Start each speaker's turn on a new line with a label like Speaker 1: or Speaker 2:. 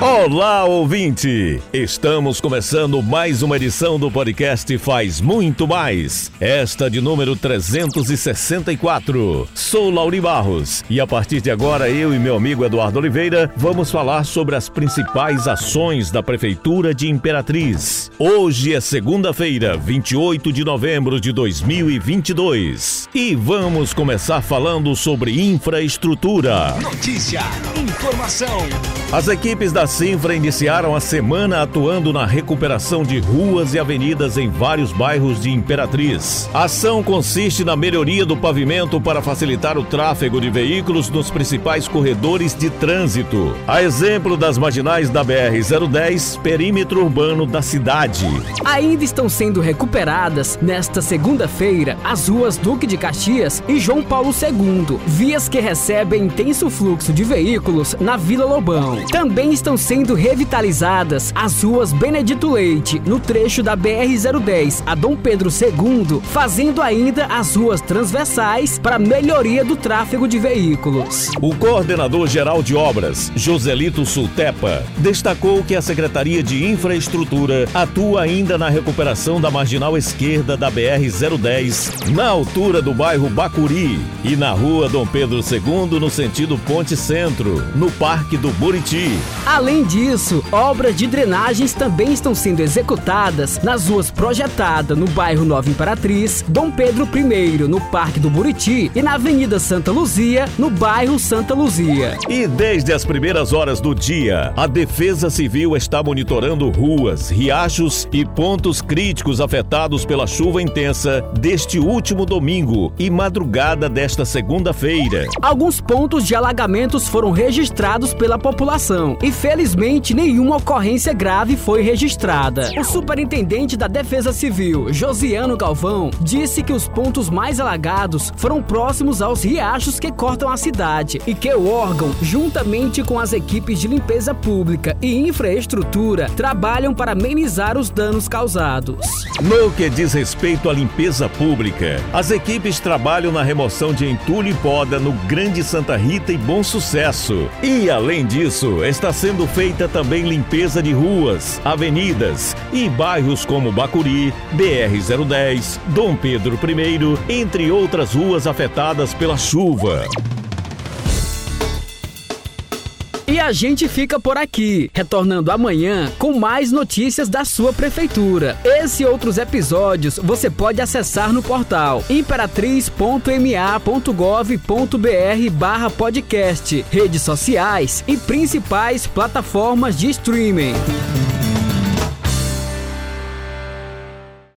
Speaker 1: Olá, ouvinte! Estamos começando mais uma edição do podcast Faz Muito Mais. Esta de número 364. Sou Lauri Barros e a partir de agora eu e meu amigo Eduardo Oliveira vamos falar sobre as principais ações da Prefeitura de Imperatriz. Hoje é segunda-feira, 28 de novembro de 2022 e vamos começar falando sobre infraestrutura.
Speaker 2: Notícia, informação.
Speaker 1: As equipes da Sinfra iniciaram a semana atuando na recuperação de ruas e avenidas em vários bairros de Imperatriz. A ação consiste na melhoria do pavimento para facilitar o tráfego de veículos nos principais corredores de trânsito. A exemplo das marginais da BR-010, perímetro urbano da cidade.
Speaker 3: Ainda estão sendo recuperadas, nesta segunda-feira, as ruas Duque de Caxias e João Paulo II, vias que recebem intenso fluxo de veículos na Vila Lobão. Também estão sendo revitalizadas as ruas Benedito Leite, no trecho da BR-010 a Dom Pedro II, fazendo ainda as ruas transversais para melhoria do tráfego de veículos.
Speaker 1: O coordenador-geral de obras, Joselito Sultepa, destacou que a Secretaria de Infraestrutura atua ainda na recuperação da marginal esquerda da BR-010, na altura do bairro Bacuri, e na rua Dom Pedro II, no sentido Ponte Centro, no Parque do Buriti.
Speaker 3: Além disso, obras de drenagens também estão sendo executadas nas ruas Projetada, no bairro Nova Imperatriz, Dom Pedro I, no Parque do Buriti e na Avenida Santa Luzia, no bairro Santa Luzia.
Speaker 1: E desde as primeiras horas do dia, a Defesa Civil está monitorando ruas, riachos e pontos críticos afetados pela chuva intensa deste último domingo e madrugada desta segunda-feira.
Speaker 3: Alguns pontos de alagamentos foram registrados pela população e felizmente nenhuma ocorrência grave foi registrada. O superintendente da Defesa Civil, Josiano Galvão, disse que os pontos mais alagados foram próximos aos riachos que cortam a cidade e que o órgão, juntamente com as equipes de limpeza pública e infraestrutura, trabalham para amenizar os danos causados.
Speaker 1: No que diz respeito à limpeza pública, as equipes trabalham na remoção de entulho e poda no Grande Santa Rita e Bom Sucesso. E além disso, está sendo feita também limpeza de ruas, avenidas e bairros como Bacuri, BR-010, Dom Pedro I, entre outras ruas afetadas pela chuva.
Speaker 3: E a gente fica por aqui, retornando amanhã com mais notícias da sua prefeitura. Esse e outros episódios você pode acessar no portal imperatriz.ma.gov.br barra podcast, redes sociais e principais plataformas de streaming.